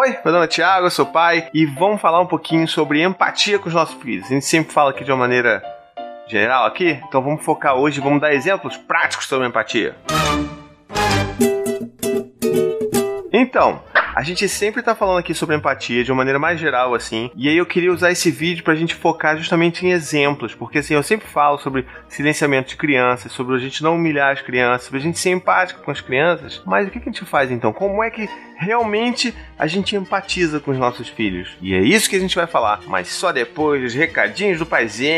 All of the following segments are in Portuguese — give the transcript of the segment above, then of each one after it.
Oi, meu nome é Thiago, eu sou pai e vamos falar um pouquinho sobre empatia com os nossos filhos. A gente sempre fala aqui de uma maneira geral aqui, então vamos focar hoje, vamos dar exemplos práticos sobre empatia. Então, a gente sempre tá falando aqui sobre empatia de uma maneira mais geral, assim. E aí eu queria usar esse vídeo pra gente focar justamente em exemplos. Porque assim, eu sempre falo sobre silenciamento de crianças, sobre a gente não humilhar as crianças, sobre a gente ser empático com as crianças. Mas o que a gente faz então? Como é que realmente a gente empatiza com os nossos filhos? E é isso que a gente vai falar, mas só depois dos recadinhos do paizinho.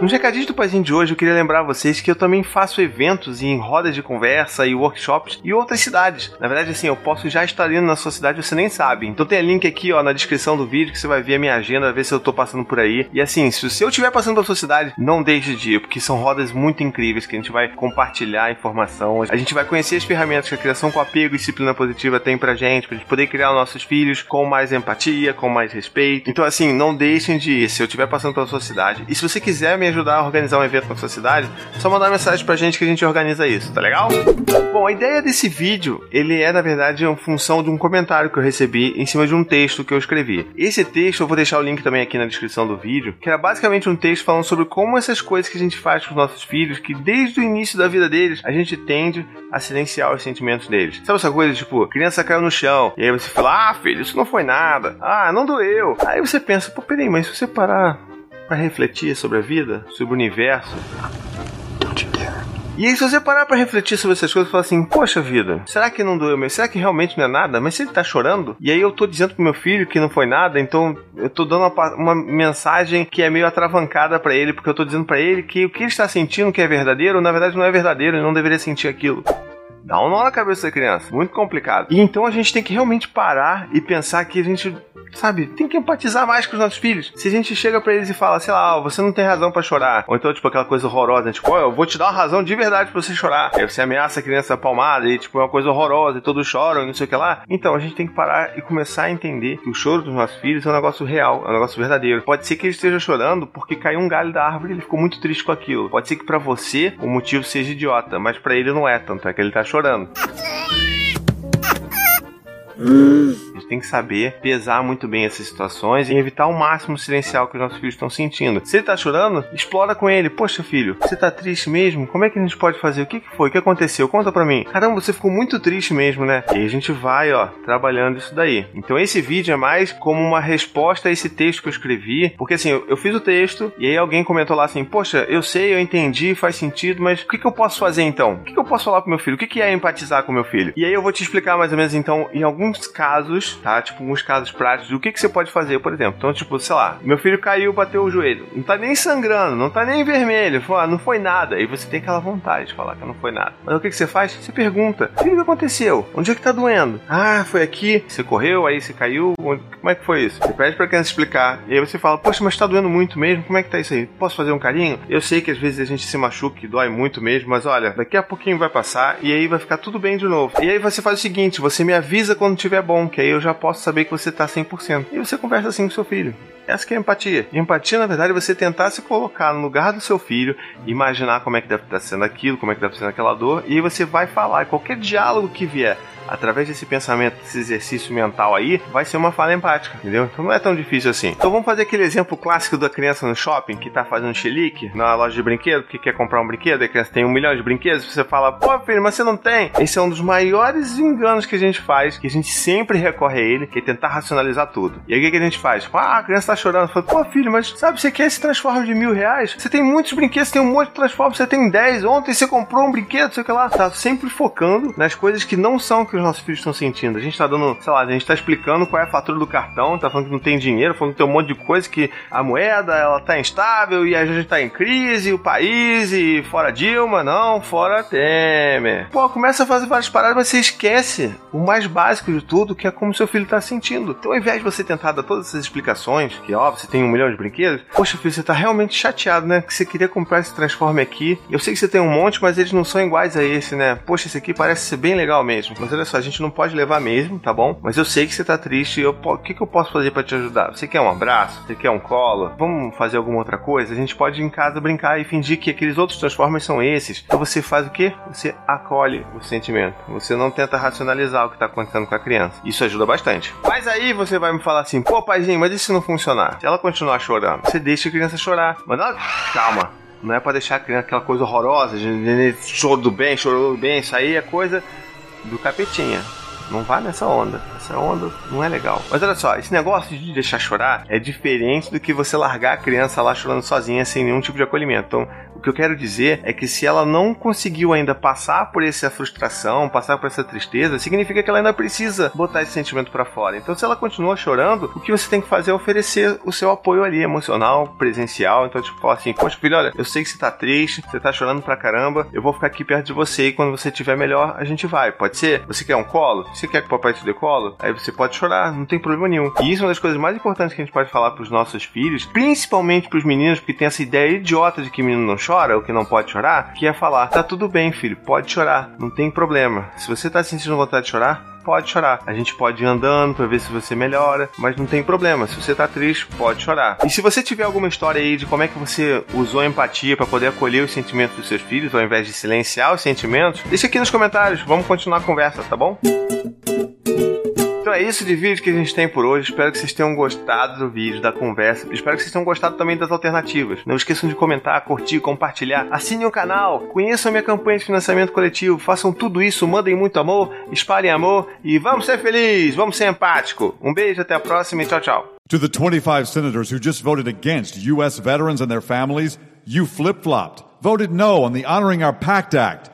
Nos recadinhos do paizinho de hoje, eu queria lembrar vocês que eu também faço eventos em rodas de conversa e workshops em outras cidades. Na verdade, assim, eu posso já estar indo na sua cidade você nem sabe. Então tem link aqui, ó, na descrição do vídeo que você vai ver a minha agenda, ver se eu tô passando por aí. E assim, se eu estiver passando pela sua cidade, não deixe de ir, porque são rodas muito incríveis que a gente vai compartilhar informação. A gente vai conhecer as ferramentas que a criação com apego e disciplina positiva tem pra gente, pra gente poder criar nossos filhos com mais empatia, com mais respeito. Então assim, não deixem de ir se eu estiver passando pela sua cidade. E se você quiser me ajudar a organizar um evento na sua cidade, só mandar mensagem pra gente que a gente organiza isso, tá legal? Bom, a ideia desse vídeo, ele é na verdade uma função de um comentário que eu recebi em cima de um texto que eu escrevi. Esse texto, eu vou deixar o link também aqui na descrição do vídeo, que era basicamente um texto falando sobre como essas coisas que a gente faz com os nossos filhos, que desde o início da vida deles, a gente tende a silenciar os sentimentos deles. Sabe essa coisa, tipo, criança caiu no chão, e aí você fala, ah, filho, isso não foi nada, ah, não doeu. Aí você pensa, pô, peraí, mas se você parar para refletir sobre a vida, sobre o universo, e aí, se você parar pra refletir sobre essas coisas, falar assim: Poxa vida, será que não doeu mesmo? Será que realmente não é nada? Mas se ele tá chorando, e aí eu tô dizendo pro meu filho que não foi nada, então eu tô dando uma, uma mensagem que é meio atravancada para ele, porque eu tô dizendo para ele que o que ele está sentindo que é verdadeiro, na verdade não é verdadeiro, ele não deveria sentir aquilo. Dá um nó na cabeça da criança. Muito complicado. E então a gente tem que realmente parar e pensar que a gente sabe, tem que empatizar mais com os nossos filhos. Se a gente chega para eles e fala, sei lá, oh, você não tem razão para chorar, ou então, tipo, aquela coisa horrorosa, né? tipo, oh, eu vou te dar uma razão de verdade pra você chorar. Aí você ameaça a criança palmada e, tipo, é uma coisa horrorosa e todos choram e não sei o que lá. Então, a gente tem que parar e começar a entender que o choro dos nossos filhos é um negócio real, é um negócio verdadeiro. Pode ser que ele esteja chorando porque caiu um galho da árvore e ele ficou muito triste com aquilo. Pode ser que para você o motivo seja idiota, mas para ele não é, tanto é que ele tá chorando. for den. Mm. Tem que saber pesar muito bem essas situações e evitar ao máximo silenciar o que os nossos filhos estão sentindo. Se ele tá chorando, explora com ele. Poxa, filho, você tá triste mesmo? Como é que a gente pode fazer? O que, foi? O que aconteceu? Conta pra mim. Caramba, você ficou muito triste mesmo, né? E a gente vai, ó, trabalhando isso daí. Então esse vídeo é mais como uma resposta a esse texto que eu escrevi. Porque assim, eu, fiz o texto e aí alguém comentou lá assim: Poxa, eu sei, eu entendi, faz sentido, mas o que, que eu posso fazer então? O que, que eu posso falar pro meu filho? O que, que é empatizar com meu filho? E aí eu vou te explicar mais ou menos então, em alguns casos, tá? Tipo, alguns casos práticos do que, que você pode fazer, por exemplo. Então, tipo, sei lá, meu filho caiu, bateu o joelho. Não tá nem sangrando, não tá nem vermelho. Fala, não foi nada. E você tem aquela vontade de falar que não foi nada. Mas o que, que você faz? Você pergunta: o que aconteceu? Onde é que tá doendo? Ah, foi aqui. Você correu, aí você caiu. Como é que foi isso? Você pede pra criança explicar. E aí você fala: Poxa, mas tá doendo muito mesmo. Como é que tá isso aí? Posso fazer um carinho? Eu sei que às vezes a gente se machuca e dói muito mesmo, mas olha, daqui a pouquinho vai passar e aí vai ficar tudo bem de novo. E aí você faz o seguinte: você me avisa quando tiver bom, que aí eu já posso saber que você tá 100%. E você conversa assim com seu filho. Essa que é empatia. empatia, na verdade, é você tentar se colocar no lugar do seu filho, imaginar como é que deve estar sendo aquilo, como é que deve estar sendo aquela dor, e aí você vai falar. Qualquer diálogo que vier através desse pensamento, desse exercício mental aí, vai ser uma fala empática, entendeu? Então não é tão difícil assim. Então vamos fazer aquele exemplo clássico da criança no shopping que tá fazendo chilique na loja de brinquedo, que quer comprar um brinquedo, a criança tem um milhão de brinquedos, você fala, pô filho, mas você não tem. Esse é um dos maiores enganos que a gente faz, que a gente sempre recorre a ele, que é tentar racionalizar tudo. E aí o que a gente faz? Ah, a criança tá chorando. Fala, pô filho, mas sabe, você quer esse transforme de mil reais? Você tem muitos brinquedos, tem um monte de transformes, você tem dez. Ontem você comprou um brinquedo, sei o que lá. Tá sempre focando nas coisas que não são que os nossos filhos estão sentindo. A gente tá dando, sei lá, a gente tá explicando qual é a fatura do cartão, tá falando que não tem dinheiro, falando que tem um monte de coisa, que a moeda, ela tá instável e a gente tá em crise, o país e fora Dilma, não, fora Temer. Pô, começa a fazer várias paradas, mas você esquece o mais básico de tudo, que é como seu filho tá sentindo. Então, ao invés de você tentar dar todas essas explicações, que ó, você tem um milhão de brinquedos, poxa, filho, você tá realmente chateado, né? Que você queria comprar esse Transforme aqui. Eu sei que você tem um monte, mas eles não são iguais a esse, né? Poxa, esse aqui parece ser bem legal mesmo. Mas olha olha só, a gente não pode levar mesmo, tá bom? Mas eu sei que você tá triste, o que, que eu posso fazer para te ajudar? Você quer um abraço? Você quer um colo? Vamos fazer alguma outra coisa? A gente pode ir em casa brincar e fingir que aqueles outros Transformers são esses. Então você faz o quê? Você acolhe o sentimento. Você não tenta racionalizar o que tá acontecendo com a criança. Isso ajuda bastante. Mas aí você vai me falar assim, pô, paizinho, mas e se não funcionar? Se ela continuar chorando, você deixa a criança chorar. Mas não, calma. Não é para deixar a criança aquela coisa horrorosa, de choro do bem, chorou do bem, isso aí é coisa do capetinha. Não vá nessa onda. Essa onda não é legal. Mas olha só, esse negócio de deixar chorar é diferente do que você largar a criança lá chorando sozinha sem nenhum tipo de acolhimento. Então, o que eu quero dizer é que se ela não conseguiu ainda passar por essa frustração, passar por essa tristeza, significa que ela ainda precisa botar esse sentimento para fora. Então, se ela continua chorando, o que você tem que fazer é oferecer o seu apoio ali, emocional, presencial. Então, tipo, falar assim: Poxa, filho, olha, eu sei que você tá triste, você tá chorando pra caramba, eu vou ficar aqui perto de você e quando você estiver melhor, a gente vai. Pode ser? Você quer um colo? Você quer que o papai te dê colo? Aí você pode chorar, não tem problema nenhum. E isso é uma das coisas mais importantes que a gente pode falar pros nossos filhos, principalmente pros meninos, porque tem essa ideia idiota de que menino não chora, ou que não pode chorar, que é falar: tá tudo bem, filho, pode chorar, não tem problema. Se você tá sentindo vontade de chorar, pode chorar. A gente pode ir andando para ver se você melhora, mas não tem problema. Se você tá triste, pode chorar. E se você tiver alguma história aí de como é que você usou empatia para poder acolher os sentimentos dos seus filhos, ao invés de silenciar os sentimentos, deixa aqui nos comentários. Vamos continuar a conversa, tá bom? Então é isso de vídeo que a gente tem por hoje. Espero que vocês tenham gostado do vídeo, da conversa. Espero que vocês tenham gostado também das alternativas. Não esqueçam de comentar, curtir, compartilhar. Assinem o canal, conheçam a minha campanha de financiamento coletivo. Façam tudo isso, mandem muito amor, espalhem amor e vamos ser felizes, vamos ser empático. Um beijo, até a próxima e tchau, tchau. To the 25 senators who just voted against U.S. veterans and their families, you flip-flopped. Voted no on the Honoring Our Pact Act.